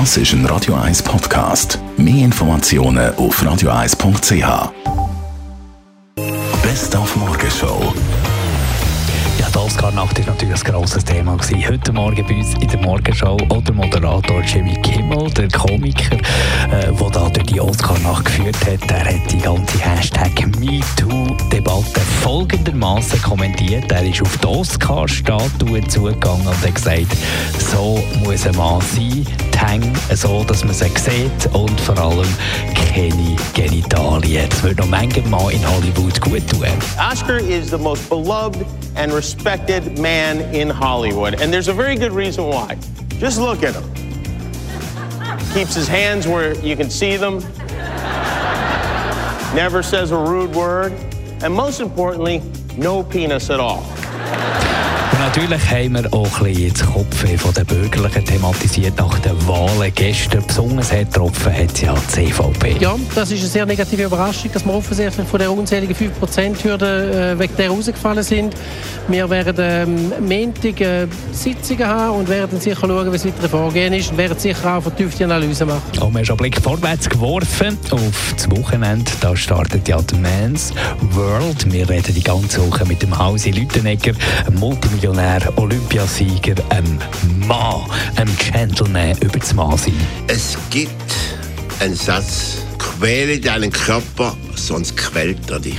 Das ist ein Radio 1 Podcast. Mehr Informationen auf radio1.ch. Best auf Morgenshow. Ja, die Oscar-Nacht war natürlich ein grosses Thema. Gewesen. Heute Morgen bei uns in der Morgenshow oder Moderator Jimmy Kimmel, der Komiker, äh, der da durch die Oscar-Nacht geführt hat, der hat die ganze Hashtag MeToo-Debatte folgendermaßen kommentiert. Er ist auf die Oscar-Statue zugegangen und hat gesagt, so muss ein Mann sein, die Hänge so, dass man sie sieht und vor allem keine Genitalien. Das würde noch manchmal Mann in Hollywood gut tun. Oscar is the most beloved and respected man in Hollywood, and there's a very good reason why. Just look at him. Keeps his hands where you can see them, never says a rude word, and most importantly, no penis at all. Und natürlich haben wir auch ein bisschen das Kopf von den Bürgerlichen thematisiert nach den Wahlen gestern. Besonders hat getroffen hat ja die CVP. Ja, das ist eine sehr negative Überraschung, dass wir offensichtlich von der unzähligen 5%-Hürde äh, wegen der rausgefallen sind. Wir werden ähm, Montag äh, Sitzungen haben und werden sicher schauen, wie es weiter vorgehen ist und werden sicher auch vertiefte Analysen machen. Und wir haben schon einen Blick vorwärts geworfen auf das Wochenende. Da startet ja die Men's World. Wir reden die ganze Woche mit dem Hausi Lütenegger, einem Multimillionär, Olympiasieger, einem Mann, einem Gentleman über das Mann sein. Es gibt einen Satz, quäle deinen Körper, sonst quält er dich.